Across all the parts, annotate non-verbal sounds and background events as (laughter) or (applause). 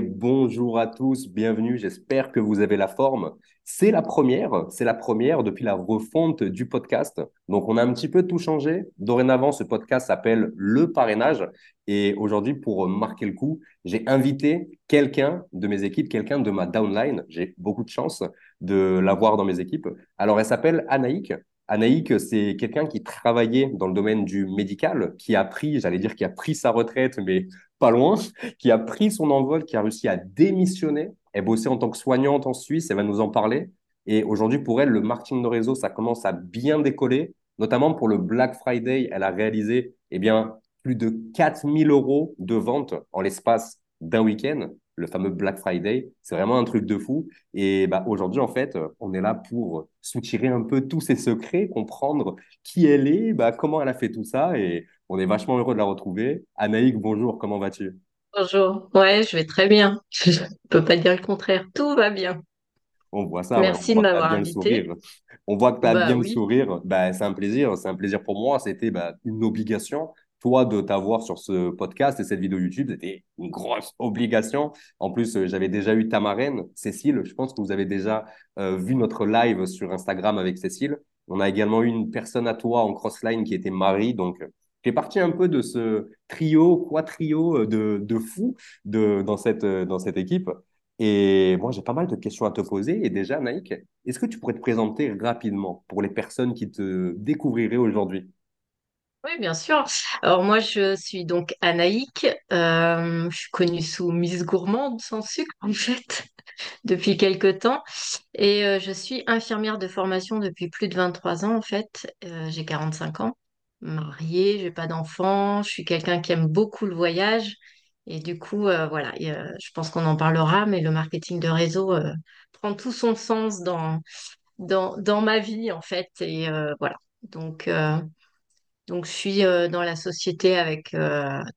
bonjour à tous, bienvenue, j'espère que vous avez la forme. C'est la première, c'est la première depuis la refonte du podcast. Donc on a un petit peu tout changé. Dorénavant, ce podcast s'appelle Le Parrainage. Et aujourd'hui, pour marquer le coup, j'ai invité quelqu'un de mes équipes, quelqu'un de ma downline. J'ai beaucoup de chance de l'avoir dans mes équipes. Alors elle s'appelle Anaïk. Anaïk, c'est quelqu'un qui travaillait dans le domaine du médical, qui a pris, j'allais dire, qui a pris sa retraite, mais pas loin, qui a pris son envol, qui a réussi à démissionner. Elle bossait en tant que soignante en Suisse, elle va nous en parler. Et aujourd'hui, pour elle, le marketing de réseau, ça commence à bien décoller, notamment pour le Black Friday. Elle a réalisé eh bien, plus de 4000 euros de ventes en l'espace d'un week-end le fameux Black Friday. C'est vraiment un truc de fou. Et bah, aujourd'hui, en fait, on est là pour soutirer un peu tous ses secrets, comprendre qui elle est, bah, comment elle a fait tout ça. Et on est vachement heureux de la retrouver. Anaïk, bonjour, comment vas-tu? Bonjour. Ouais, je vais très bien. Je ne peux pas dire le contraire. Tout va bien. On voit ça, ouais. on Merci de m'avoir invité. sourire. On voit que tu as Bah bien le sourire. Bah, c'est un plaisir, c'est un plaisir pour moi. C'était bah, une obligation. Toi, de t'avoir sur ce podcast et cette vidéo YouTube, c'était une grosse obligation. En plus, euh, j'avais déjà eu ta marraine, Cécile. Je pense que vous avez déjà euh, vu notre live sur Instagram avec Cécile. On a également eu une personne à toi en crossline qui était Marie. Donc, j'ai parti un peu de ce trio, quoi trio euh, de, de fous de, dans cette, euh, dans cette équipe. Et moi, j'ai pas mal de questions à te poser. Et déjà, Naïk, est-ce que tu pourrais te présenter rapidement pour les personnes qui te découvriraient aujourd'hui? Oui, bien sûr. Alors moi, je suis donc Anaïk. Euh, je suis connue sous Miss Gourmande sans sucre, en fait, (laughs) depuis quelque temps. Et euh, je suis infirmière de formation depuis plus de 23 ans, en fait. Euh, j'ai 45 ans, mariée, j'ai pas d'enfant. Je suis quelqu'un qui aime beaucoup le voyage. Et du coup, euh, voilà, et, euh, je pense qu'on en parlera, mais le marketing de réseau euh, prend tout son sens dans, dans, dans ma vie, en fait. Et voilà. Donc, donc, je suis dans la société avec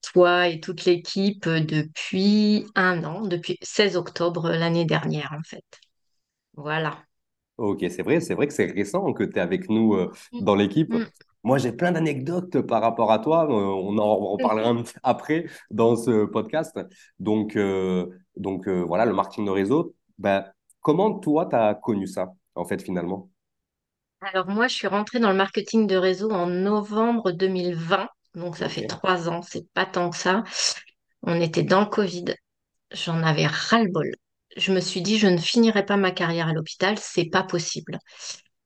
toi et toute l'équipe depuis un an, depuis 16 octobre l'année dernière, en fait. Voilà. Ok, c'est vrai, c'est vrai que c'est récent que tu es avec nous euh, Mm, dans l'équipe. Moi, j'ai plein d'anecdotes par rapport à toi. Euh, on en reparlera un petit après dans ce podcast. Donc, euh, donc euh, voilà, le marketing de réseau. Ben, comment toi, tu as connu ça, en fait, finalement? Alors, moi, je suis rentrée dans le marketing de réseau en novembre 2020. Donc, ça fait trois ans. C'est pas tant que ça. On était dans le Covid. J'en avais ras-le-bol. Je me suis dit, je ne finirai pas ma carrière à l'hôpital. C'est pas possible.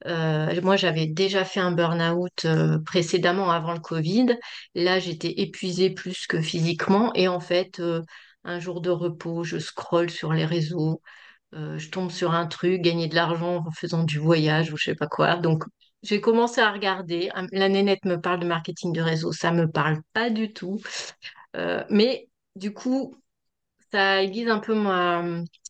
Euh, moi, j'avais déjà fait un burn-out euh, précédemment avant le Covid. Là, j'étais épuisée plus que physiquement. Et en fait, euh, un jour de repos, je scrolle sur les réseaux, je tombe sur un truc, gagner de l'argent en faisant du voyage ou je sais pas quoi. Donc, j'ai commencé à regarder. La nénette me parle de marketing de réseau, ça me parle pas du tout. Mais du coup, ça aiguise un peu ma,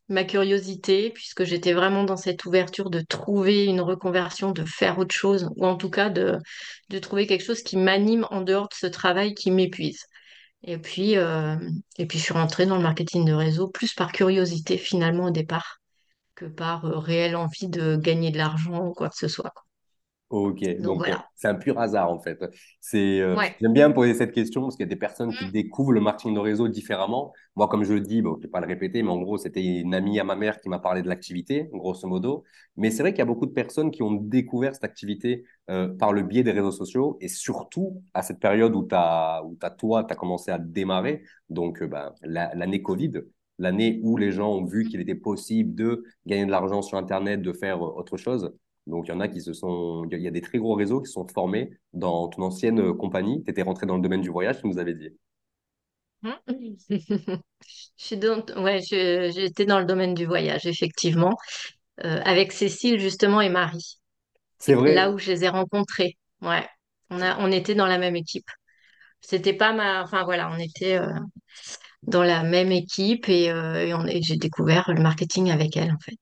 ma curiosité, puisque j'étais vraiment dans cette ouverture de trouver une reconversion, de faire autre chose, ou en tout cas de, de trouver quelque chose qui m'anime en dehors de ce travail qui m'épuise. Et puis, euh, et puis, je suis rentrée dans le marketing de réseau, plus par curiosité finalement au départ, que par euh, réelle envie de gagner de l'argent ou quoi que ce soit. Ok, Donc donc voilà. c'est un pur hasard en fait. C'est, euh, Ouais. j'aime bien poser cette question parce qu'il y a des personnes qui Mm. découvrent le marketing de réseau différemment. Moi, comme je le dis, bon, je ne vais pas le répéter, mais en gros, c'était une amie à ma mère qui m'a parlé de l'activité, grosso modo. Mais c'est vrai qu'il y a beaucoup de personnes qui ont découvert cette activité euh, par le biais des réseaux sociaux et surtout à cette période où, t'as, où t'as, toi, tu as commencé à démarrer, donc euh, ben, la- l'année Covid, l'année où les gens ont vu qu'il était possible de gagner de l'argent sur Internet, de faire euh, autre chose. Donc, il y en a qui se sont. Il y a des très gros réseaux qui se sont formés dans ton ancienne euh, compagnie. Tu étais rentré dans le domaine du voyage, tu nous avais dit. Mm. Je suis dans- ouais, j'étais dans le domaine du voyage, effectivement, euh, avec Cécile justement et Marie. C'est là où je les ai rencontrés. Ouais, on a, on était dans la même équipe. C'était pas ma, enfin voilà, on était euh, dans la même équipe et, euh, et j'ai découvert le marketing avec elle en fait.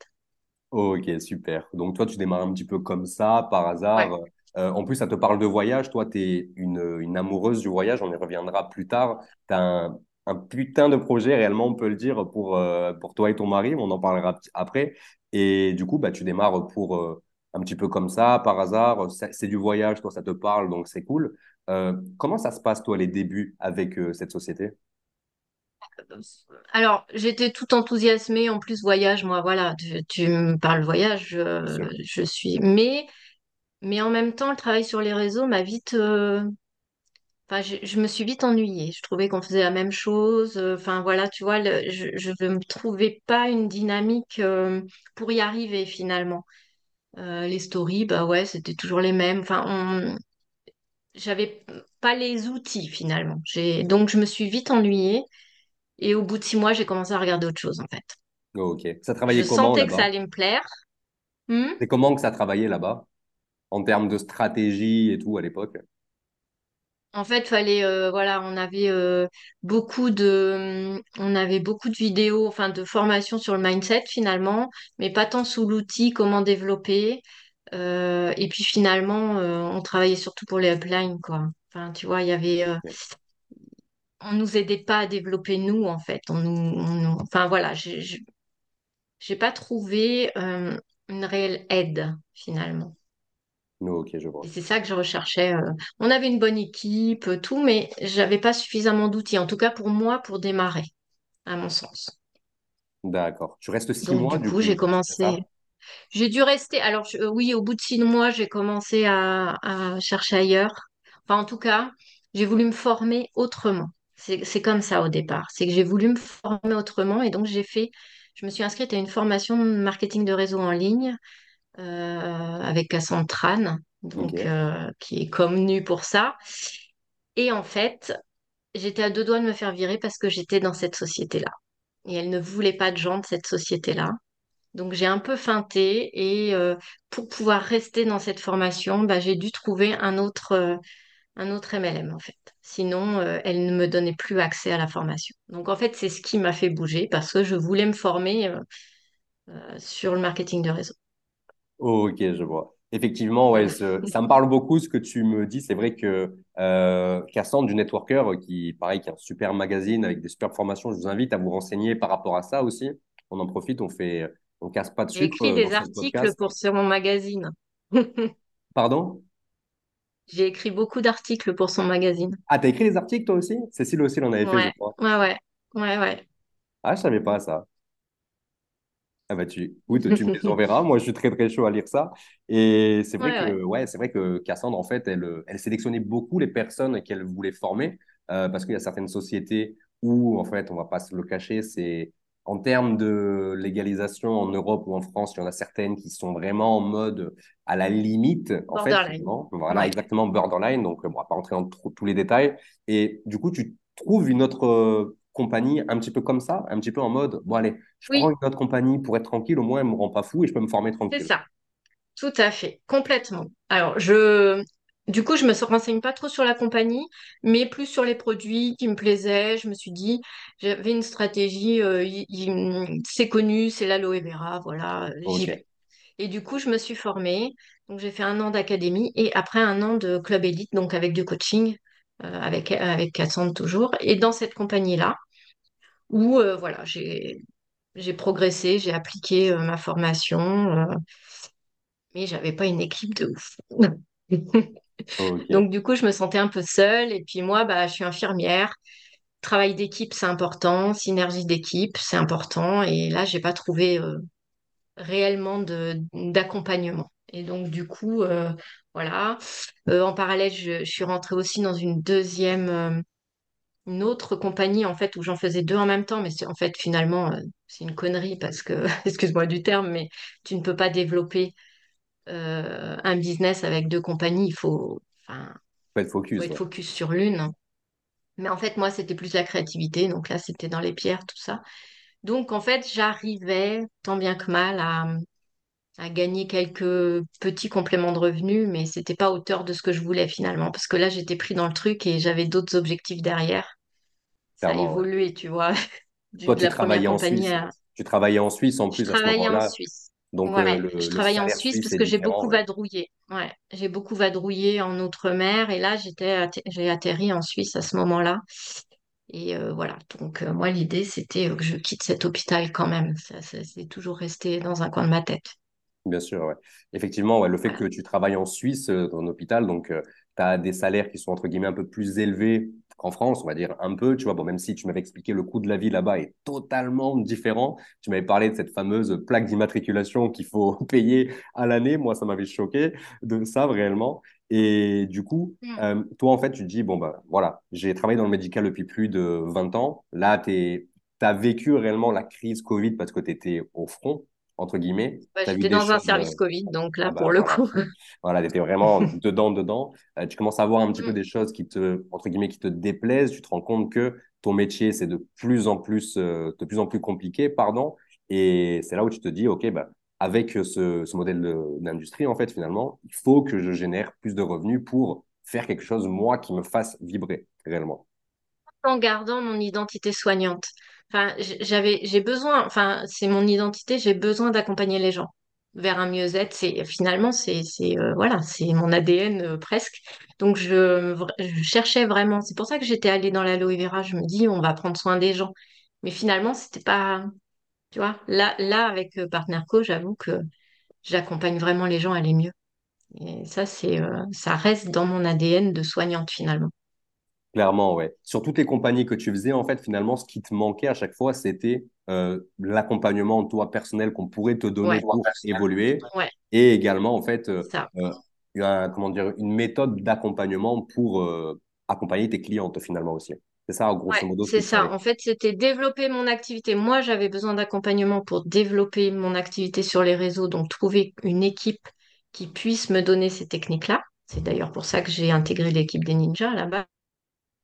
Ok, super. Donc, toi, tu démarres un petit peu comme ça, par Ouais. hasard. Euh, en plus, ça te parle de voyage. Toi, tu es une, une amoureuse du voyage. On y reviendra plus tard. Tu as un, un putain de projet, réellement, on peut le dire, pour, euh, pour toi et ton mari. On en parlera après. Et du coup, bah, tu démarres pour euh, un petit peu comme ça, par hasard. C'est du voyage, toi, ça te parle, donc c'est cool. Comment ça se passe, toi, les débuts avec cette société? Alors, j'étais tout enthousiasmée. En plus, voyage, moi, voilà, tu, tu me parles voyage, je, suis. Mais, mais en même temps, le travail sur les réseaux m'a vite. euh, Enfin, je, je me suis vite ennuyée. Je trouvais qu'on faisait la même chose. euh, Enfin, voilà, tu vois, le- je ne me trouvais pas une dynamique euh, pour y arriver finalement. Euh, les stories, bah ouais, c'était toujours les mêmes. Enfin, on... j'avais pas les outils finalement. Donc, je me suis vite ennuyée. Et au bout de six mois, j'ai commencé à regarder autre chose en fait. Oh, ok. Ça Je travaillait comment sentais que ça allait me plaire. Hmm? C'est comment que ça travaillait là-bas? En termes de stratégie et tout à l'époque? En fait, fallait, euh, voilà, on avait euh, beaucoup de, on avait beaucoup de vidéos, enfin de formations sur le mindset finalement, mais pas tant sous l'outil comment développer. Euh, et puis finalement, on travaillait surtout pour les uplines, quoi. Enfin, tu vois, il y avait. On nous aidait pas à développer nous, en fait. On nous, on nous- enfin voilà, j'ai pas trouvé euh, une réelle aide finalement. Ok, je Et vois. c'est ça que je recherchais. euh. On avait une bonne équipe, euh, tout, mais j'avais pas suffisamment d'outils, en tout cas pour moi, pour démarrer, à mon sens. D'accord. Tu restes six Donc mois du coup, j'ai commencé. J'ai dû rester. Alors je- oui, au bout de six mois, j'ai commencé à, à chercher ailleurs. Enfin, en tout cas, j'ai voulu me former autrement. C'est, comme ça au départ. C'est que j'ai voulu me former autrement et donc j'ai fait. Je me suis inscrite à une formation de marketing de réseau en ligne euh, avec Cassandre Tran, donc euh, qui est connue pour ça. Et en fait, j'étais à deux doigts de me faire virer parce que j'étais dans cette société-là. Et elle ne voulait pas de gens de cette société-là. Donc j'ai un peu feinté et euh, pour pouvoir rester dans cette formation, bah, j'ai dû trouver un autre, euh, un autre MLM en fait. Sinon, euh, elle ne me donnait plus accès à la formation. Donc en fait, c'est ce qui m'a fait bouger parce que je voulais me former euh, euh, sur le marketing de réseau. Ok, je vois. Effectivement, ouais, ce- ça me parle beaucoup ce que tu me dis. C'est vrai que euh, Cassandre du Networker, qui pareil, qui est un super magazine avec des super formations, je vous invite à vous renseigner par rapport à ça aussi. On en profite, on fait, on casse pas de J'ai sucre dans des articles podcast. pour sur mon magazine. (laughs) Pardon? J'ai écrit beaucoup d'articles pour son magazine. Ah, t'as écrit des articles toi aussi? Cécile aussi l'en avait fait, je crois. ouais, ouais, ouais, ouais. Ah, je savais pas ça. Ah bah tu, écoute, tu me les (laughs) enverras. Moi, je suis très très chaud à lire ça. Et c'est vrai Ouais, ouais. que ouais, c'est vrai que Cassandre, en fait, elle, elle sélectionnait beaucoup les personnes qu'elle voulait former euh, parce qu'il y a certaines sociétés où, en fait, on va pas se le cacher, c'est en termes de légalisation en Europe ou en France, il y en a certaines qui sont vraiment en mode à la limite, en fait. Voilà, Ouais. exactement, borderline. Donc, euh, bon, on va pas rentrer dans tous les détails. Et du coup, tu trouves une autre euh, compagnie un petit peu comme ça, un petit peu en mode, bon, allez je prends une autre compagnie pour être tranquille, au moins elle me rend pas fou et je peux me former c'est tranquille. ça. Tout à fait. Complètement. Alors, je, du coup, je me renseigne pas trop sur la compagnie, mais plus sur les produits qui me plaisaient. Je me suis dit, j'avais une stratégie, euh, il- il- c'est connu, c'est l'aloe vera, voilà, j'y Ok, vais. Et du coup, je me suis formée. Donc, j'ai fait un an d'académie et après un an de club élite, donc avec du coaching, euh, avec, avec Cassandre toujours. Et dans cette compagnie-là, où euh, voilà, j'ai j'ai progressé, j'ai appliqué euh, ma formation, euh, mais j'avais pas une équipe de ouf. (laughs) Donc du coup, je me sentais un peu seule. Et puis moi, bah, je suis infirmière. Travail d'équipe, c'est important. Synergie d'équipe, c'est important. Et là, j'ai pas trouvé euh, réellement d'accompagnement. Et donc du coup, euh, voilà. Euh, en parallèle, je, je suis rentrée aussi dans une deuxième une autre compagnie en fait où j'en faisais deux en même temps, mais en fait finalement c'est une connerie parce que (laughs) excuse-moi du terme, mais tu ne peux pas développer un business avec deux compagnies. Il faut, enfin, Faut être faut focus, être ouais. focus sur l'une. Mais en fait moi c'était plus la créativité, donc là c'était dans les pierres tout ça. Donc en fait j'arrivais tant bien que mal à à gagner quelques petits compléments de revenus, mais c'était pas à hauteur de ce que je voulais finalement, parce que là j'étais pris dans le truc et j'avais d'autres objectifs derrière. Ça a ouais. évolué, tu vois. (laughs) du- Toi, de tu la travaillais en Suisse. à... Tu travaillais en Suisse en Je plus à ce travaillais en moment-là. Suisse. Donc, euh, Ouais, le, je travaillais en Suisse parce que j'ai beaucoup ouais. vadrouillé. Ouais, j'ai beaucoup vadrouillé en outre-mer et là, j'étais j'ai atterri en Suisse à ce moment-là. Et euh, voilà, donc euh, moi, l'idée, c'était que je quitte cet hôpital quand même. Ça, ça, c'est toujours resté dans un coin de ma tête. Bien sûr, ouais. Effectivement, ouais, le fait que tu travailles en Suisse, euh, dans un hôpital, donc tu as des salaires qui sont entre guillemets un peu plus élevés qu'en France, on va dire un peu, tu vois. Bon, même si tu m'avais expliqué le coût de la vie là-bas est totalement différent. Tu m'avais parlé de cette fameuse plaque d'immatriculation qu'il faut (laughs) payer à l'année. Moi, ça m'avait choqué de ça réellement. Et du coup, Mm. euh, toi, en fait, tu te dis, bon, bah, voilà, j'ai travaillé dans le médical depuis plus de 20 ans. Là, tu as vécu réellement la crise Covid parce que tu étais au front, entre guillemets. Bah, j'étais dans un choses. euh, service Covid, donc ah là, bah pour le voilà. coup. (laughs) Voilà, tu étais vraiment (laughs) dedans, dedans. Euh, tu commences à voir un petit peu Mm. des choses qui te, entre guillemets, qui te déplaisent. Tu te rends compte que ton métier, c'est de plus en plus, euh, de plus en plus compliqué, pardon. Et c'est là où tu te dis, OK, bah, avec ce, ce modèle d'industrie, en fait, finalement, il faut que je génère plus de revenus pour faire quelque chose, moi, qui me fasse vibrer réellement. en gardant mon identité soignante. Enfin, j'avais, j'ai besoin, enfin, c'est mon identité, j'ai besoin d'accompagner les gens vers un mieux-être. C'est finalement, c'est, c'est, euh, voilà, c'est mon ADN euh, presque. Donc, je, cherchais vraiment. C'est pour ça que j'étais allée dans l'aloe vera. Je me dis, on va prendre soin des gens. Mais finalement, c'était pas, tu vois, là, là, avec euh, Partner Co, j'avoue que j'accompagne vraiment les gens à aller mieux. Et ça, c'est, ça reste dans mon ADN de soignante finalement. Clairement, ouais. Sur toutes les compagnies que tu faisais, en fait, finalement, ce qui te manquait à chaque fois, c'était euh, l'accompagnement, toi, personnel qu'on pourrait te donner Ouais, pour évoluer ouais, et également, en fait, euh, ça. euh, un- comment dire, une méthode d'accompagnement pour euh, accompagner tes clientes, finalement, aussi. C'est ça, Ouais, grosso modo, ce c'est ça. fallait. En fait, c'était développer mon activité. Moi, j'avais besoin d'accompagnement pour développer mon activité sur les réseaux, donc trouver une équipe qui puisse me donner ces techniques-là. C'est d'ailleurs pour ça que j'ai intégré l'équipe des ninjas là-bas.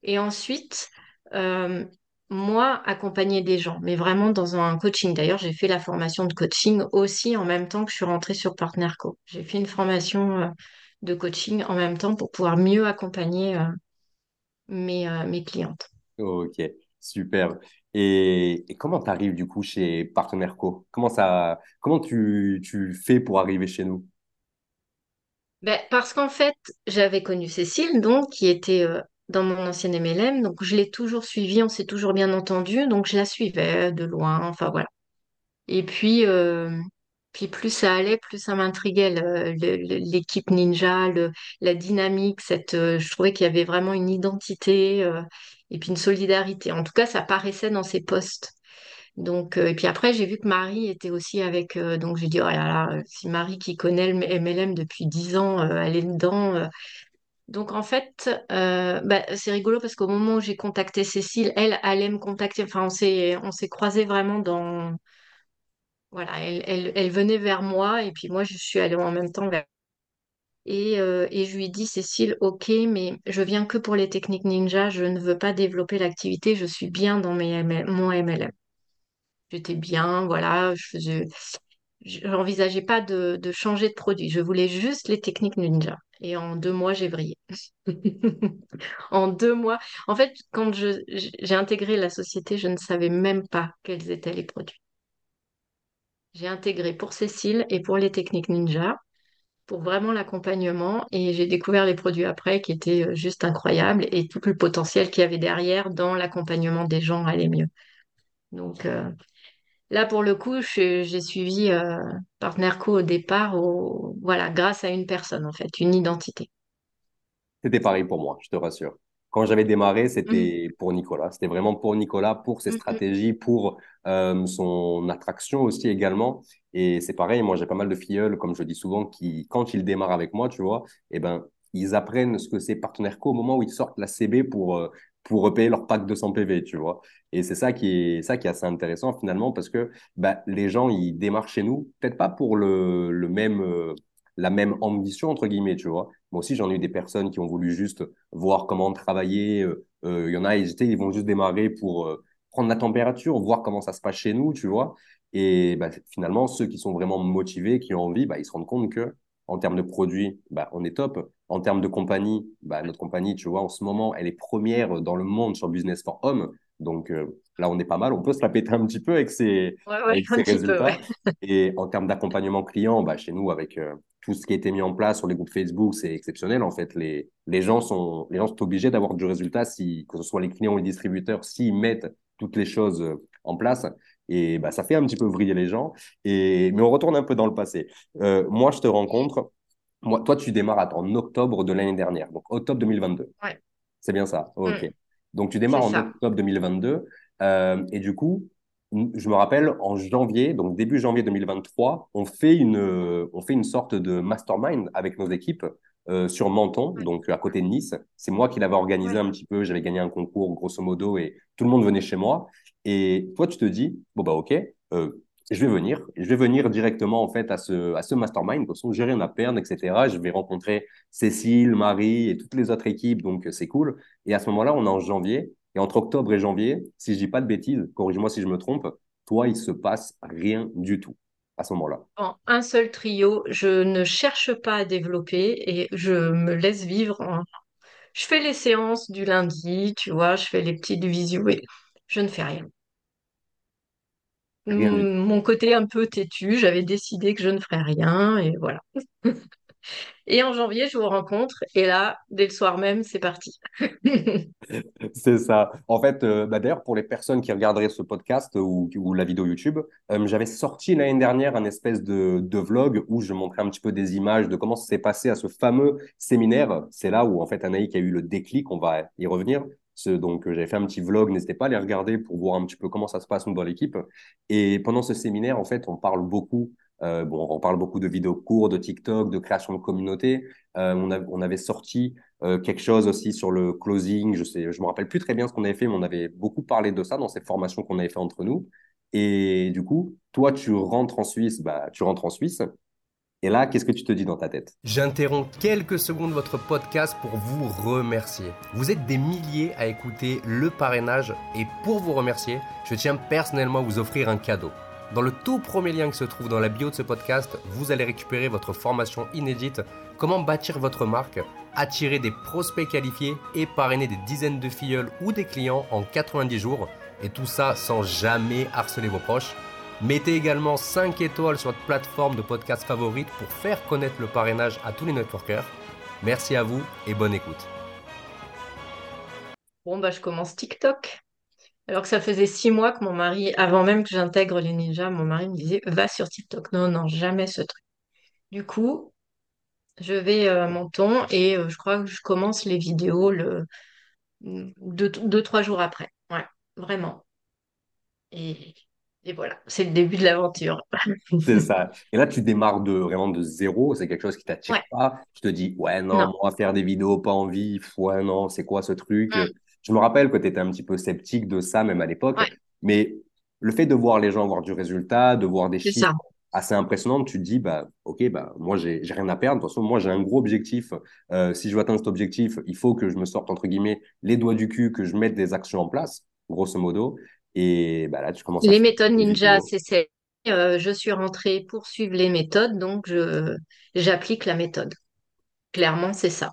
Et ensuite, euh, moi, accompagner des gens, mais vraiment dans un coaching. D'ailleurs, j'ai fait la formation de coaching aussi en même temps que je suis rentrée sur PartnerCo. J'ai fait une formation euh, de coaching en même temps pour pouvoir mieux accompagner euh, mes, mes clientes. Ok, super. Et, et comment tu arrives, du coup, chez Partenaire Co? Comment ça, comment tu, tu fais pour arriver chez nous? Ben, parce qu'en fait, j'avais connu Cécile, donc, qui était euh, dans mon ancienne MLM, donc je l'ai toujours suivie, on s'est toujours bien entendu, donc je la suivais de loin, enfin voilà. Et puis, euh, puis plus ça allait, plus ça m'intriguait, l'équipe ninja, le, la dynamique, cette, euh, je trouvais qu'il y avait vraiment une identité euh, et puis une solidarité. En tout cas, ça paraissait dans ses posts. Donc, et puis après, j'ai vu que Marie était aussi avec. donc, j'ai dit, oh là là, si Marie qui connaît le MLM depuis 10 ans, elle est dedans. Donc, en fait, euh, bah, c'est rigolo parce qu'au moment où j'ai contacté Cécile, elle allait me contacter. Enfin, on s'est, on s'est croisés vraiment dans. Voilà, elle, venait vers moi et puis moi, je suis allée en même temps vers. Et, euh, et je lui ai dit, Cécile, ok, mais je viens que pour les techniques ninja, je ne veux pas développer l'activité, je suis bien dans mon MLM. J'étais bien, voilà, je faisais, j'envisageais pas de, de changer de produit. Je voulais juste les techniques ninja. Et en deux mois, j'ai vrillé. (laughs) En deux mois. En fait, quand j'ai intégré la société, je ne savais même pas quels étaient les produits. J'ai intégré pour Cécile et pour les techniques ninja, pour vraiment l'accompagnement. Et j'ai découvert les produits après qui étaient euh, juste incroyables et tout le potentiel qu'il y avait derrière dans l'accompagnement des gens allait mieux. Donc, euh, Là, pour le coup, j'ai suivi euh, Partnerco au départ, au, voilà, grâce à une personne, en fait, une identité. C'était pareil pour moi, je te rassure. Quand j'avais démarré, Mhm. c'était pour Nicolas. C'était vraiment pour Nicolas, pour ses Mhm. stratégies, pour euh, son attraction aussi également. Et c'est pareil, moi j'ai pas mal de filleuls, comme je dis souvent, qui, quand ils démarrent avec moi, tu vois, eh ben, ils apprennent ce que c'est partenaire co au moment où ils sortent la CB pour, euh, pour repayer leur pack de 100 PV, tu vois. Et c'est ça qui est, ça qui est assez intéressant finalement, parce que bah, les gens, ils démarrent chez nous, peut-être pas pour le, le même, euh, la même ambition, entre guillemets, tu vois moi aussi, j'en ai eu des personnes qui ont voulu juste voir comment travailler. Euh, euh, Il y en a, ils, ils vont juste démarrer pour prendre la température, voir comment ça se passe chez nous, tu vois. Et bah, finalement, ceux qui sont vraiment motivés, qui ont envie, bah, ils se rendent compte que en termes de produits, bah, on est top. En termes de compagnie, bah, notre compagnie, tu vois, en ce moment, elle est première dans le monde sur Business for Home. Donc euh, là, on est pas mal. On peut se la péter un petit peu avec ces, Ouais, ouais, peu, ouais. résultats. Et en termes d'accompagnement client, bah, chez nous, avec euh, tout ce qui a été mis en place sur les groupes Facebook, c'est exceptionnel. En fait, les, les gens sont, les gens sont obligés d'avoir du résultat, si, que ce soit les clients ou les distributeurs, s'ils mettent toutes les choses euh, en place. Et bah, ça fait un petit peu vriller les gens. Et, mais on retourne un peu dans le passé. Euh, moi, je te rencontre. Moi, toi, tu démarres en octobre de l'année dernière, donc octobre 2022. Ouais. C'est bien ça? Mm. OK. Donc, tu démarres en octobre 2022. Euh, et du coup, je me rappelle, en janvier, donc début janvier 2023, on fait une, on fait une sorte de mastermind avec nos équipes euh, sur Menton, donc à côté de Nice. C'est moi qui l'avais organisé un petit peu. J'avais gagné un concours, grosso modo, et tout le monde venait chez moi. Et toi, tu te dis, bon, bah, OK, euh, je vais venir. Je vais venir directement, en fait, à ce, à ce mastermind. De toute façon, j'ai rien à perdre, etc. Je vais rencontrer Cécile, Marie et toutes les autres équipes. Donc, c'est cool. Et à ce moment-là, on est en janvier. Et entre octobre et janvier, si je dis pas de bêtises, corrige-moi si je me trompe, toi, il se passe rien du tout à ce moment-là. En un seul trio, je ne cherche pas à développer et je me laisse vivre. Je fais les séances du lundi, tu vois, je fais les petites visios et je ne fais rien. Mon côté un peu têtu, j'avais décidé que je ne ferais rien et voilà. (laughs) Et en janvier, je vous rencontre. Et là, dès le soir même, c'est parti. (laughs) c'est ça. En fait, euh, bah, d'ailleurs, pour les personnes qui regarderaient ce podcast ou, la vidéo YouTube, euh, j'avais sorti l'année dernière un espèce de, vlog où je montrais un petit peu des images de comment ça s'est passé à ce fameux séminaire. C'est là où, en fait, Anaïk a eu le déclic. On va y revenir. Donc, j'avais fait un petit vlog. N'hésitez pas à les regarder pour voir un petit peu comment ça se passe dans l'équipe. Et pendant ce séminaire, en fait, on parle beaucoup euh, bon, on parle beaucoup de vidéos courtes, de TikTok, de création de communauté. Euh, on, avait sorti euh, quelque chose aussi sur le closing. Je sais, je me rappelle plus très bien ce qu'on avait fait, mais on avait beaucoup parlé de ça dans ces formations qu'on avait fait entre nous. Et du coup, toi, tu rentres en Suisse, bah, tu rentres en Suisse. Et là, qu'est-ce que tu te dis dans ta tête? J'interromps quelques secondes votre podcast pour vous remercier. Vous êtes des milliers à écouter le parrainage et pour vous remercier, je tiens personnellement à vous offrir un cadeau. Dans le tout premier lien qui se trouve dans la bio de ce podcast, vous allez récupérer votre formation inédite Comment bâtir votre marque, attirer des prospects qualifiés et parrainer des dizaines de filleuls ou des clients en 90 jours. Et tout ça sans jamais harceler vos proches. Mettez également 5 étoiles sur votre plateforme de podcast favorite pour faire connaître le parrainage à tous les networkers. Merci à vous et bonne écoute. Bon, bah, je commence TikTok. Alors que ça faisait six mois que mon mari, avant même que j'intègre les ninjas, mon mari me disait va sur TikTok. Non, non, jamais ce truc. Du coup, je vais à euh, mon ton et euh, je crois que je commence les vidéos le deux, trois jours après. Ouais, vraiment. Et, voilà, c'est le début de l'aventure. (laughs) c'est ça. Et là, tu démarres de vraiment de zéro. C'est quelque chose qui t'attire pas. Tu te dis ouais non, on va faire des vidéos, pas envie. Ouais non, c'est quoi ce truc? Mm. Je me rappelle que tu étais un petit peu sceptique de ça, même à l'époque. Mais le fait de voir les gens avoir du résultat, de voir des chiffres assez impressionnants, tu te dis, bah, OK, bah, moi, j'ai rien à perdre. De toute façon, moi, j'ai un gros objectif. Euh, si je veux atteindre cet objectif, il faut que je me sorte, entre guillemets, les doigts du cul, que je mette des actions en place, grosso modo. Et bah, là, tu commences Les méthodes ninja, c'est euh, je suis rentrée pour suivre les méthodes, donc j'applique la méthode. Clairement, c'est ça.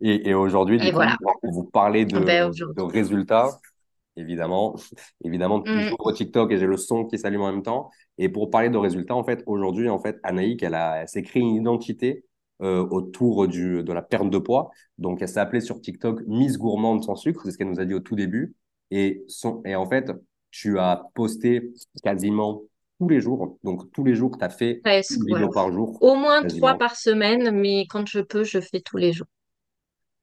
Et, aujourd'hui, du coup, vous parlez de, ben, de, résultats, évidemment. (laughs) Évidemment, mm. j'ouvre TikTok et j'ai le son qui s'allume en même temps. Et pour parler de résultats, en fait, aujourd'hui, en fait, Anaïk, elle, a, s'est créée une identité euh, autour du, de la perte de poids. Donc, elle s'est appelée sur TikTok Miss Gourmande sans sucre, c'est ce qu'elle nous a dit au tout début. Et, son, et en fait, tu as posté quasiment tous les jours. Donc, tous les jours, tu as fait une vidéo par jour. Au moins trois par semaine, mais quand je peux, je fais tous les jours.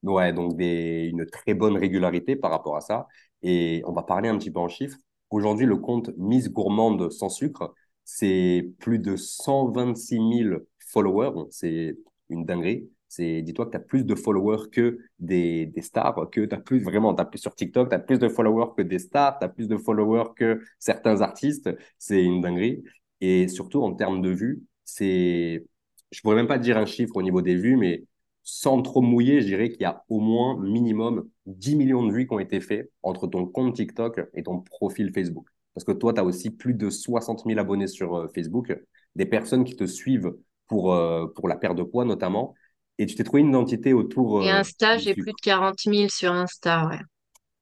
Ouais, donc une très bonne régularité par rapport à ça. Et on va parler un petit peu en chiffres. Aujourd'hui, le compte Miss Gourmande sans sucre, c'est plus de 126 000 followers. C'est une dinguerie. C'est, dis-toi que tu as plus de followers que des, des stars, que tu as plus vraiment, as plus sur TikTok, tu as plus de followers que des stars, tu as plus de followers que certains artistes. C'est une dinguerie. Et surtout, en termes de vues, c'est, je pourrais même pas dire un chiffre au niveau des vues, mais sans trop mouiller, je dirais qu'il y a au moins minimum 10 millions de vues qui ont été faits entre ton compte TikTok et ton profil Facebook. Parce que toi, tu as aussi plus de 60 000 abonnés sur euh, Facebook, des personnes qui te suivent pour, euh, pour la perte de poids notamment. Et tu t'es trouvé une identité autour. et euh, Insta, j'ai plus de 40 000 sur Insta, ouais.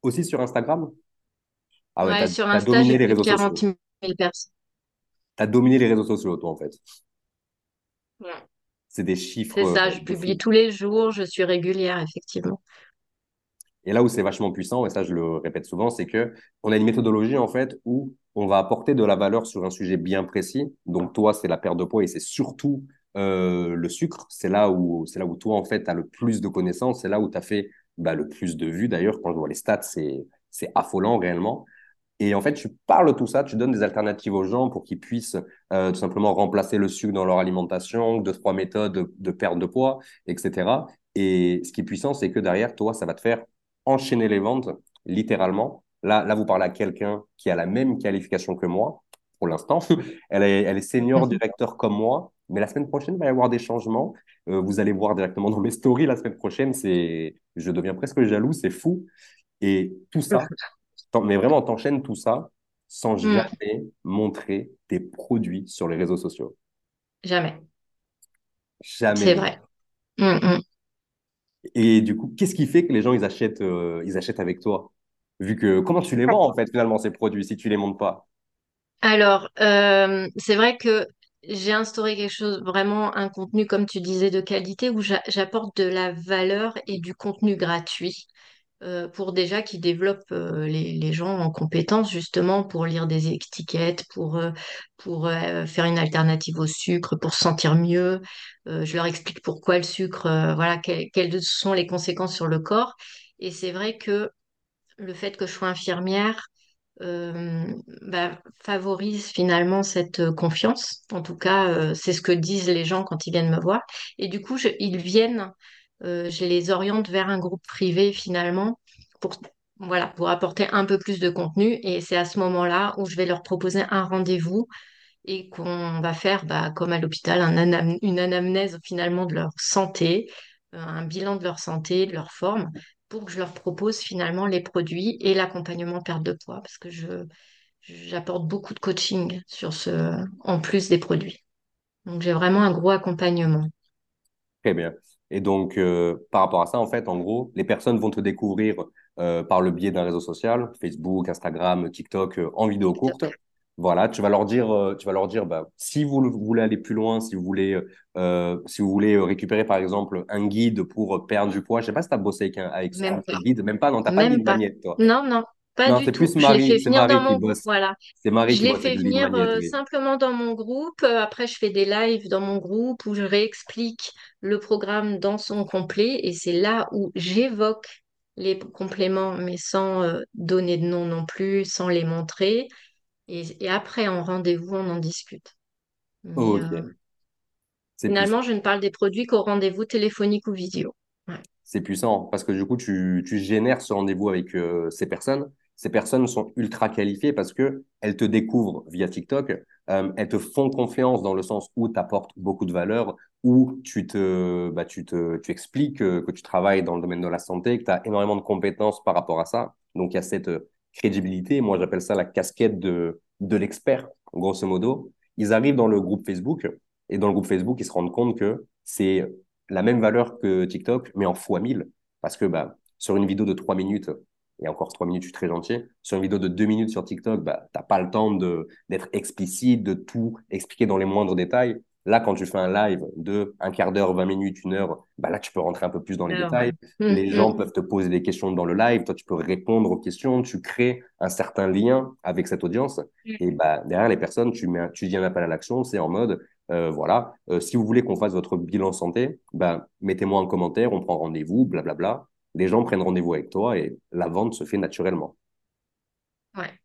Aussi sur Instagram? Ah ouais, sur Insta, j'ai plus de 40 000 personnes. Tu as dominé les réseaux sociaux, toi, en fait. Ouais c'est des chiffres. C'est ça, je publie tous les jours, je suis régulière, effectivement. Et là où c'est vachement puissant, et ça je le répète souvent, c'est que on a une méthodologie en fait où on va apporter de la valeur sur un sujet bien précis. Donc toi, c'est la perte de poids et c'est surtout euh, le sucre. C'est là où c'est là où toi en fait tu as le plus de connaissances. C'est là où tu as fait bah, le plus de vues. D'ailleurs, quand je vois les stats, c'est, c'est affolant réellement. Et en fait, tu parles tout ça, tu donnes des alternatives aux gens pour qu'ils puissent euh, tout simplement remplacer le sucre dans leur alimentation, deux, trois méthodes de, de perte de poids, etc. Et ce qui est puissant, c'est que derrière, toi, ça va te faire enchaîner les ventes, littéralement. Là, là vous parlez à quelqu'un qui a la même qualification que moi, pour l'instant. (laughs) elle, est, elle est senior directeur comme moi, mais la semaine prochaine, il va y avoir des changements. Euh, vous allez voir directement dans mes stories la semaine prochaine. C'est, je deviens presque jaloux, c'est fou. Et tout ça, mais vraiment, t'enchaînes tout ça sans mm. jamais montrer tes produits sur les réseaux sociaux. Jamais. Jamais. C'est vrai. Mm, mm. Et du coup, qu'est-ce qui fait que les gens ils achètent, euh, ils achètent avec toi? Vu que comment tu les vends en fait finalement ces produits si tu les montes pas? Alors, euh, c'est vrai que j'ai instauré quelque chose, vraiment un contenu, comme tu disais, de qualité où j'apporte de la valeur et du contenu gratuit. Euh, pour déjà qui développent euh, les, gens en compétences justement pour lire des étiquettes, pour, euh, pour faire une alternative au sucre, pour se sentir mieux. je leur explique pourquoi le sucre, voilà, quelles sont les conséquences sur le corps. Et c'est vrai que le fait que je sois infirmière bah, favorise finalement cette confiance. En tout cas, c'est ce que disent les gens quand ils viennent me voir. Et du coup, ils viennent euh, je les oriente vers un groupe privé finalement pour, apporter un peu plus de contenu. Et c'est à ce moment-là où je vais leur proposer un rendez-vous et qu'on va faire, bah, comme à l'hôpital, un une anamnèse finalement de leur santé, euh, un bilan de leur santé, de leur forme, pour que je leur propose finalement les produits et l'accompagnement perte de poids, parce que j'apporte beaucoup de coaching en plus des produits. Donc j'ai vraiment un gros accompagnement. Très bien. Et donc, euh, par rapport à ça, en fait, en gros, les personnes vont te découvrir euh, par le biais d'un réseau social, Facebook, Instagram, TikTok, euh, en vidéo courte. Voilà, tu vas leur dire, tu vas leur dire, bah, si vous, voulez aller plus loin, si vous voulez, si vous voulez récupérer par exemple un guide pour perdre du poids, je sais pas si tu as bossé avec un, avec un guide, même pas, non, t'as pas de guide toi. Non, non, pas du tout. Plus Marie, je les fais venir dans mon groupe. Voilà. C'est Marie je les fais venir euh, simplement dans mon groupe. Euh, après, je fais des lives dans mon groupe où je réexplique le programme dans son complet. Et c'est là où j'évoque les compléments, mais sans euh, donner de nom non plus, sans les montrer. Et, après, en rendez-vous, on en discute. finalement, je ne parle des produits qu'au rendez-vous téléphonique ou vidéo. C'est puissant parce que du coup, tu, tu génères ce rendez-vous avec ces personnes ces personnes sont ultra qualifiées parce que elles te découvrent via TikTok, euh, elles te font confiance dans le sens où tu apportes beaucoup de valeur, où tu te, bah, tu te, tu expliques que, tu travailles dans le domaine de la santé, que tu as énormément de compétences par rapport à ça. Donc il y a cette euh, crédibilité. Moi, j'appelle ça la casquette de, de l'expert, grosso modo. Ils arrivent dans le groupe Facebook et dans le groupe Facebook, ils se rendent compte que c'est la même valeur que TikTok, mais en fois 1000. Parce que bah, sur une vidéo de 3 minutes, et encore trois minutes, je suis très gentil. Sur une vidéo de deux minutes sur TikTok, bah, tu n'as pas le temps d'être explicite, de tout expliquer dans les moindres détails. Là, quand tu fais un live de un quart d'heure, 20 minutes, une heure, bah là, tu peux rentrer un peu plus dans les détails. Hum, les gens hum. peuvent te poser des questions dans le live. Toi, tu peux répondre aux questions. Tu crées un certain lien avec cette audience. Hum. Et bah, derrière les personnes, tu, mets, tu dis un appel à l'action. C'est en mode, euh, voilà, euh, si vous voulez qu'on fasse votre bilan santé, bah, mettez-moi un commentaire, on prend rendez-vous, blablabla les gens prennent rendez-vous avec toi et la vente se fait naturellement. Ouais,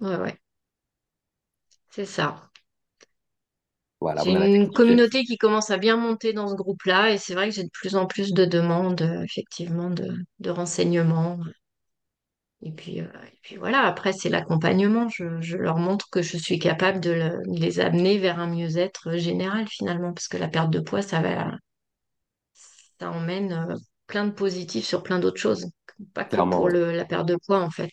ouais, ouais. C'est ça. Voilà, j'ai une communauté qui commence à bien monter dans ce groupe-là et c'est vrai que j'ai de plus en plus de demandes, effectivement, de, renseignements. Et puis, euh, et puis voilà, après, c'est l'accompagnement. Je, leur montre que je suis capable de, les amener vers un mieux-être général finalement, parce que la perte de poids, ça va, ça emmène euh, plein de positifs sur plein d'autres choses, pas que pour la perte de poids en fait.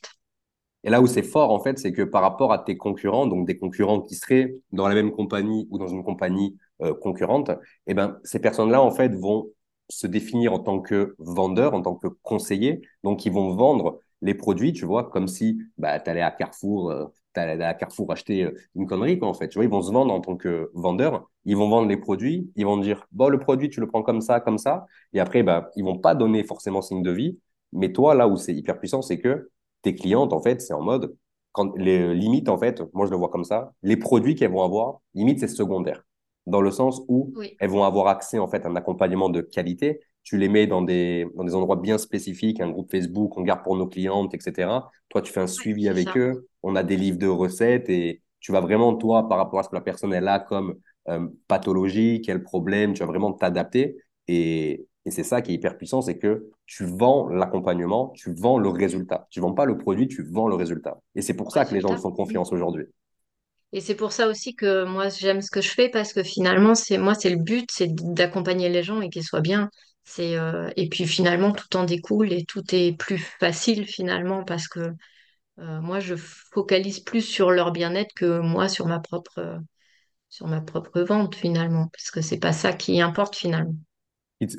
Et là où c'est fort, en fait, c'est que par rapport à tes concurrents, donc des concurrents qui seraient dans la même compagnie ou dans une compagnie euh, concurrente, eh ben, ces personnes-là, en fait, vont se définir en tant que vendeurs, en tant que conseillers. Donc, ils vont vendre les produits, tu vois, comme si bah, tu allais à Carrefour, euh, à Carrefour acheter euh, une connerie, quoi, en fait. Tu vois, ils vont se vendre en tant que vendeurs, ils vont vendre les produits, ils vont dire, bon, le produit, tu le prends comme ça, comme ça, et après, bah, ils vont pas donner forcément signe de vie, mais toi, là où c'est hyper puissant, c'est que tes clientes, en fait, c'est en mode, quand les limites, en fait, moi, je le vois comme ça, les produits qu'elles vont avoir, limite, c'est secondaire. Dans le sens où elles vont avoir accès en fait à un accompagnement de qualité tu les mets dans des, dans des endroits bien spécifiques, un groupe Facebook, on garde pour nos clientes, etc. Toi, tu fais un suivi avec eux, on a des livres de recettes et tu vas vraiment, toi, par rapport à ce que la personne est là comme euh, pathologie, quel problème, tu vas vraiment t'adapter. Et, et c'est ça qui est hyper puissant, c'est que tu vends l'accompagnement, tu vends le résultat. Tu vends pas le produit, tu vends le résultat. Et c'est pour ça que les gens font confiance aujourd'hui. Et c'est pour ça aussi que moi j'aime ce que je fais parce que finalement c'est moi c'est le but, c'est d'accompagner les gens et qu'ils soient bien. C'est euh, et puis finalement tout en découle et tout est plus facile finalement parce que euh, moi je focalise plus sur leur bien-être que moi sur ma propre sur ma propre vente finalement parce que c'est pas ça qui importe finalement.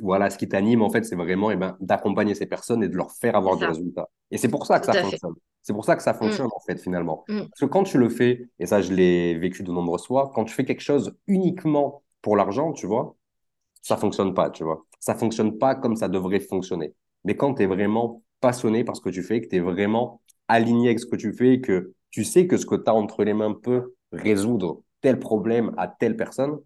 Voilà, ce qui t'anime, en fait, c'est vraiment eh ben, d'accompagner ces personnes et de leur faire avoir des résultats. Et c'est pour ça que ça fonctionne. C'est pour ça que ça fonctionne, mm. en fait, finalement. Mm. Parce que quand tu le fais, et ça, je l'ai vécu de nombreuses fois, quand tu fais quelque chose uniquement pour l'argent, tu vois, ça fonctionne pas, tu vois. Ça fonctionne pas comme ça devrait fonctionner. Mais quand tu es vraiment passionné par ce que tu fais, que tu es vraiment aligné avec ce que tu fais, que tu sais que ce que tu as entre les mains peut résoudre tel problème à telle personne,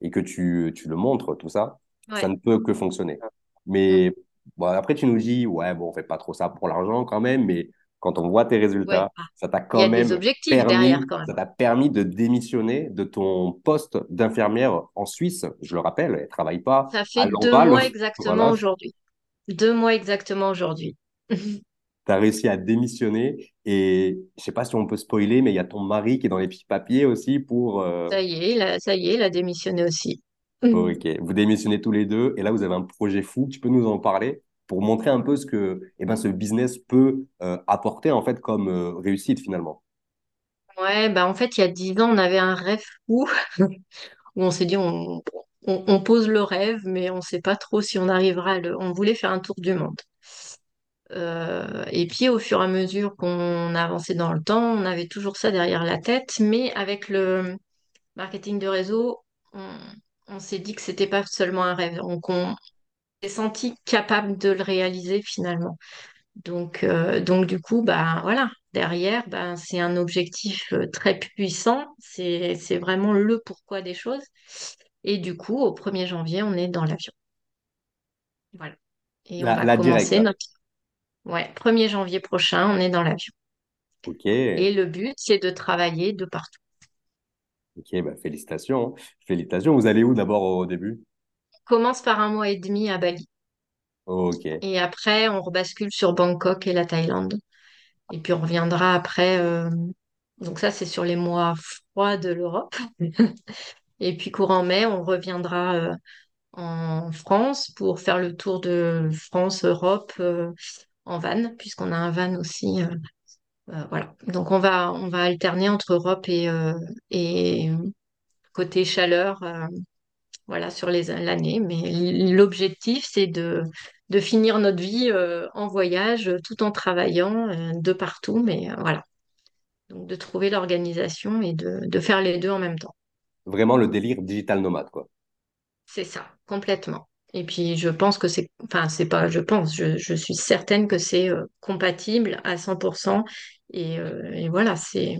et que tu, tu le montres, tout ça, ça ne peut que fonctionner. Mais bon, après, tu nous dis, ouais, bon, on fait pas trop ça pour l'argent quand même, mais quand on voit tes résultats, ça t'a quand, même permis, ça t'a permis de démissionner de ton poste d'infirmière en Suisse. Je le rappelle, elle travaille pas. Ça fait deux mois exactement aujourd'hui. Deux mois exactement aujourd'hui. (laughs) tu as réussi à démissionner et je sais pas si on peut spoiler, mais il y a ton mari qui est dans les petits papiers aussi pour. Euh, ça y est, ça y est, il a démissionné aussi. (laughs) Ok, vous démissionnez tous les deux et là vous avez un projet fou. Tu peux nous en parler? Pour montrer un peu ce que eh ben, ce business peut euh, apporter en fait comme euh, réussite finalement. Ouais, bah en fait il y a dix ans on avait un rêve (laughs) où on s'est dit on, pose le rêve mais on ne sait pas trop si on arrivera à le... On voulait faire un tour du monde. Euh, et puis au fur et à mesure qu'on a avancé dans le temps, on avait toujours ça derrière la tête, mais avec le marketing de réseau, on, s'est dit que c'était pas seulement un rêve. S'est senti capable de le réaliser finalement. Donc, euh, donc du coup, bah, voilà, derrière, bah, c'est un objectif euh, très puissant. C'est, c'est vraiment le pourquoi des choses. Et du coup, au 1er janvier, on est dans l'avion. Voilà. Et on va commencer notre... Ouais, 1er janvier prochain, on est dans l'avion. Ok. Et le but, c'est de travailler de partout. Ok, bah félicitations. Hein. Félicitations. Vous allez où d'abord au début? Commence par un mois et demi à Bali. Et après, on rebascule sur Bangkok et la Thaïlande. Et puis on reviendra après. euh, Donc ça, c'est sur les mois froids de l'Europe. (laughs) Et puis courant mai, on reviendra euh, en France pour faire le tour de France, Europe euh, en van, puisqu'on a un van aussi. voilà. Donc on va on va alterner entre Europe et, et côté chaleur, voilà, sur les l'année. Mais l'objectif, c'est de, de finir notre vie euh, en voyage tout en travaillant euh, de partout. Mais euh, voilà. Donc de trouver l'organisation et de, de faire les deux en même temps. Vraiment le délire digital nomade, quoi. C'est ça, complètement. Et puis je pense que c'est, enfin c'est pas, je pense, je, je suis certaine que c'est compatible à 100%. Et, et voilà, c'est,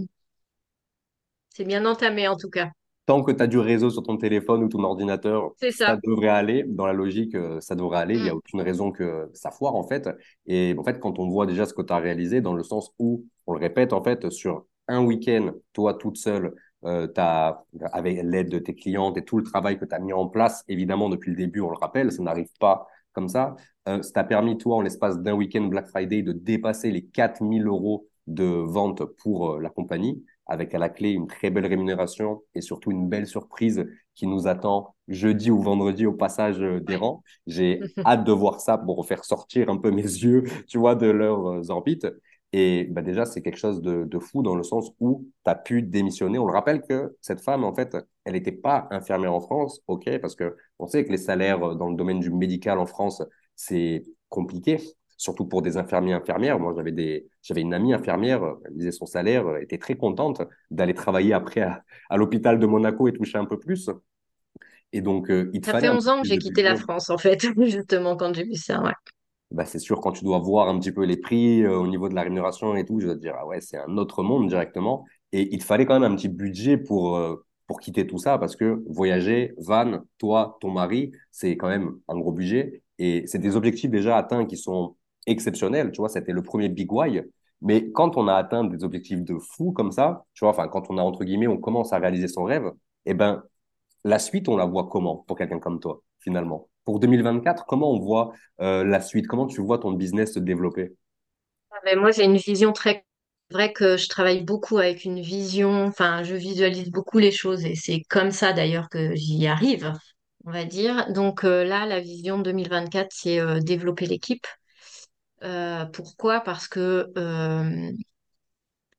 c'est bien entamé en tout cas. Tant que tu as du réseau sur ton téléphone ou ton ordinateur, ça ça. devrait aller. Dans la logique, euh, ça devrait aller. Il n'y a Mm. aucune raison que ça foire, en fait. Et en fait, quand on voit déjà ce que tu as réalisé, dans le sens où, on le répète, en fait, sur un week-end, toi, toute seule, euh, avec l'aide de tes clientes et tout le travail que tu as mis en place, évidemment, depuis le début, on le rappelle, ça n'arrive pas comme ça. Euh, ça t'a permis, toi, en l'espace d'un week-end Black Friday, de dépasser les 4000 euros de vente pour euh, la compagnie avec à la clé une très belle rémunération et surtout une belle surprise qui nous attend jeudi ou vendredi au passage euh, des rangs. J'ai (laughs) hâte de voir ça pour faire sortir un peu mes (laughs) yeux, tu vois, de leurs euh, orbites. Et bah déjà, c'est quelque chose de, de fou dans le sens où tu as pu démissionner. On le rappelle que cette femme, en fait, elle n'était pas infirmière en France, ok, parce que on sait que les salaires euh, dans le domaine du médical en France, c'est compliqué surtout pour des infirmiers infirmières. Moi, j'avais des, j'avais une amie infirmière, elle disait son salaire, elle était très contente d'aller travailler après à, à l'hôpital de Monaco et toucher un peu plus. Et donc, euh, il te Ça fait un 11 peu ans que j'ai quitté la. France, en fait, (laughs) justement, quand j'ai vu ça. Ouais. Bah, c'est sûr, quand tu dois voir un petit peu les prix euh, au niveau de la rémunération et tout, je dois te dire, ah ouais, c'est un autre monde directement. Et il te fallait quand même un petit budget pour, euh, pour quitter tout ça parce que voyager, van, toi, ton mari, c'est quand même un gros budget. Et c'est des objectifs déjà atteints qui sont exceptionnels. Tu vois, c'était le premier big why. Mais quand on a atteint des objectifs de fou comme ça, tu vois, enfin, quand on a, entre guillemets, on commence à réaliser son rêve, eh ben, la suite, on la voit comment pour quelqu'un comme toi, finalement? Pour 2024, comment on voit euh, la suite? Comment tu vois ton business se développer? Ah ben, moi, j'ai une vision très vrai que je travaille beaucoup avec une vision, enfin, je visualise beaucoup les choses et c'est comme ça d'ailleurs que j'y arrive, on va dire. Donc euh, là, la vision 2024, c'est euh, développer l'équipe. Euh, pourquoi? Parce que euh,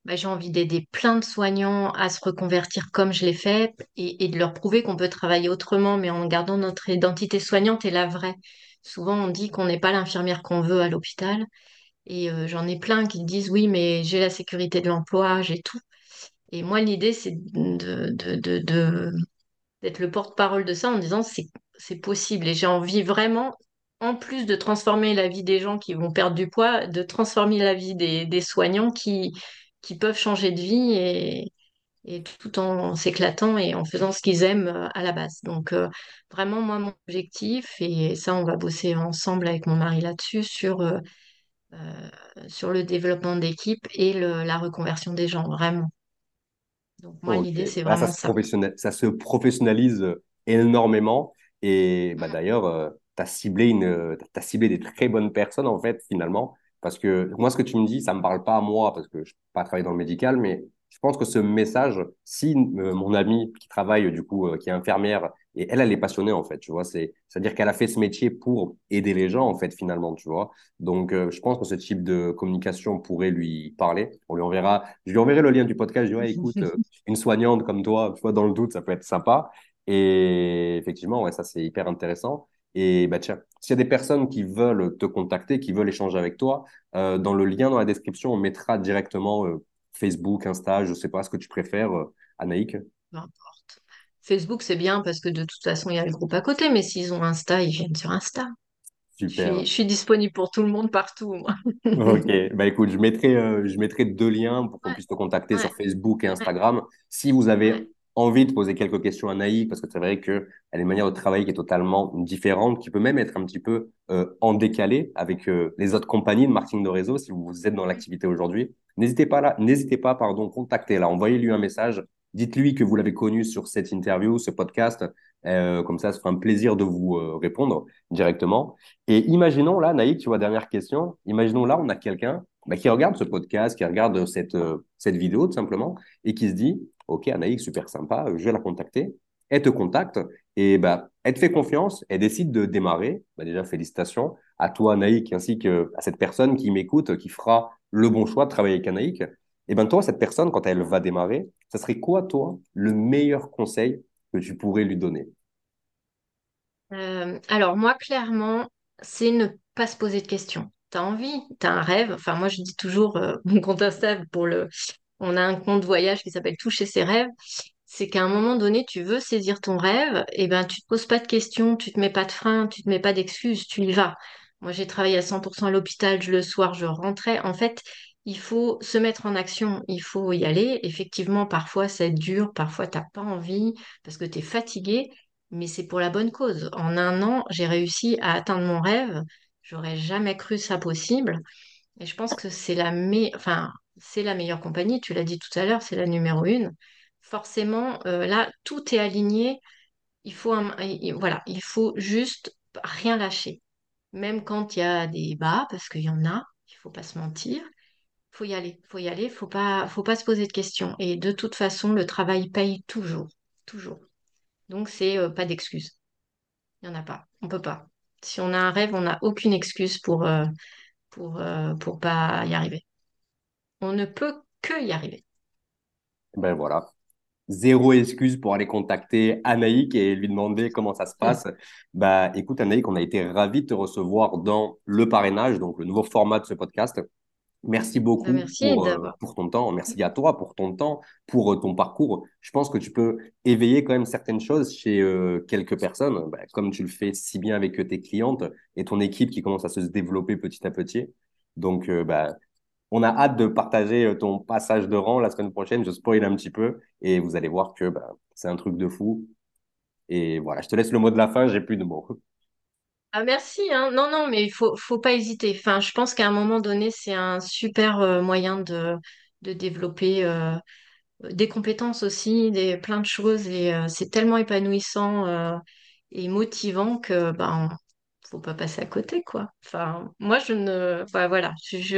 bah, j'ai envie d'aider plein de soignants à se reconvertir comme je l'ai fait et, de leur prouver qu'on peut travailler autrement, mais en gardant notre identité soignante et la vraie. Souvent, on dit qu'on n'est pas l'infirmière qu'on veut à l'hôpital. Et euh, j'en ai plein qui disent oui, mais j'ai la sécurité de l'emploi, j'ai tout. Et moi, l'idée, c'est de- d'être le porte-parole de ça en disant c'est, c'est possible. Et j'ai envie vraiment, en plus de transformer la vie des gens qui vont perdre du poids, de transformer la vie des, des soignants qui, qui peuvent changer de vie et, et tout en s'éclatant et en faisant ce qu'ils aiment euh, à la base. Donc, euh, vraiment, moi, mon objectif, et ça, on va bosser ensemble avec mon mari là-dessus, sur euh, sur le développement d'équipe et le- la reconversion des gens, vraiment. Donc moi, l'idée, c'est bah, ça vraiment se ça. professionnel- ça se professionnalise énormément. Et bah, d'ailleurs, as ciblé une, t'as ciblé des très bonnes personnes, en fait, finalement. Parce que moi, ce que tu me dis, ça me parle pas à moi, parce que je ne peux pas travailler dans le médical, mais je pense que ce message, si euh, mon amie qui travaille, du coup, euh, qui est infirmière, et elle, elle est passionnée, en fait, tu vois, c'est, c'est-à-dire qu'elle a fait ce métier pour aider les gens, en fait, finalement, tu vois. Donc, euh, je pense que ce type de communication pourrait lui parler. On lui enverra, je lui enverrai le lien du podcast. Je lui dirai, (laughs) écoute, une soignante comme toi, tu vois, dans le doute, ça peut être sympa. Et effectivement, ouais, ça, c'est hyper intéressant. Et bah, tiens, s'il y a des personnes qui veulent te contacter, qui veulent échanger avec toi, euh, dans le lien dans la description, on mettra directement euh, Facebook, Insta, je sais pas ce que tu préfères, euh, Anaïk. Peu importe. Facebook, c'est bien parce que de toute façon, il y a le groupe à côté, mais s'ils ont Insta, ils viennent sur Insta. Je suis, Super. je suis disponible pour tout le monde partout, moi. (laughs) Ok, bah écoute, je mettrai, euh, je mettrai deux liens pour qu'on Ouais, puisse te contacter sur Facebook et ouais, Instagram. Si vous avez. Envie de poser quelques questions à Naïk, parce que c'est vrai qu'elle a une manière de travailler qui est totalement différente, qui peut même être un petit peu euh, en décalé avec euh, les autres compagnies de marketing de réseau, si vous êtes dans l'activité aujourd'hui. N'hésitez pas là, n'hésitez pas, pardon, contactez-la, envoyez-lui un message, dites-lui que vous l'avez connu sur cette interview, ce podcast, euh, comme ça, ce sera un plaisir de vous répondre directement. Et imaginons là, Naïk, tu vois, dernière question. Imaginons là, on a quelqu'un bah, qui regarde ce podcast, qui regarde cette, euh, cette vidéo tout simplement, et qui se dit, OK, Anaïk, super sympa, je vais la contacter. Elle te contacte et bah, elle te fait confiance, elle décide de démarrer. Bah, déjà, félicitations à toi, Anaïk, ainsi que à cette personne qui m'écoute, qui fera le bon choix de travailler avec Anaïk. Et ben toi, cette personne, quand elle va démarrer, ça serait quoi, toi, le meilleur conseil que tu pourrais lui donner? Euh, alors moi, clairement, c'est ne pas se poser de questions. T'as envie, t'as un rêve. Enfin, moi, je dis toujours, euh, mon compte Insta, pour le... on a un compte voyage qui s'appelle Toucher ses rêves. C'est qu'à un moment donné, tu veux saisir ton rêve, et ben tu te poses pas de questions, tu te mets pas de frein, tu te mets pas d'excuses, tu y vas. Moi, j'ai travaillé à 100% à l'hôpital, le soir, je rentrais. En fait, il faut se mettre en action, il faut y aller. Effectivement, parfois, c'est dur, parfois, t'as pas envie parce que tu es fatigué mais c'est pour la bonne cause. En un an, j'ai réussi à atteindre mon rêve. J'aurais jamais cru ça possible. Et je pense que c'est la, meilleure compagnie. Tu l'as dit tout à l'heure, c'est la numéro une. Forcément, euh, là, tout est aligné. Il faut voilà, il faut juste rien lâcher. Même quand il y a des bas, parce qu'il y en a, il faut pas se mentir. Faut y aller, faut y aller, faut pas, faut pas se poser de questions. Et de toute façon, le travail paye toujours, toujours. Donc, c'est euh, pas d'excuses. Il n'y en a pas. On peut pas. Si on a un rêve, on n'a aucune excuse pour, euh, pour, euh, pour pas y arriver. On ne peut que y arriver. Ben voilà. Zéro excuse pour aller contacter Anaïk et lui demander comment ça se passe. Bah, écoute, Anaïk, on a été ravis de te recevoir dans le parrainage, donc le nouveau format de ce podcast. Merci Bah, beaucoup merci pour, euh, pour ton temps. Merci à toi pour ton temps, pour euh, ton parcours. Je pense que tu peux éveiller quand même certaines choses chez euh, quelques personnes, bah, comme tu le fais si bien avec tes clientes et ton équipe qui commence à se développer petit à petit. Donc, bah, on a hâte de partager ton passage de rang la semaine prochaine. Je spoil un petit peu et vous allez voir que bah, c'est un truc de fou. Et voilà, je te laisse le mot de la fin, j'ai plus de mots. Ah, merci, hein. Non, non, mais il faut, faut pas hésiter. Enfin, je pense qu'à un moment donné, c'est un super euh, moyen de, développer euh, des compétences aussi, des, plein de choses. Et euh, c'est tellement épanouissant et motivant que ben, faut pas passer à côté, quoi. Enfin, moi, je ne. bah, voilà, je, je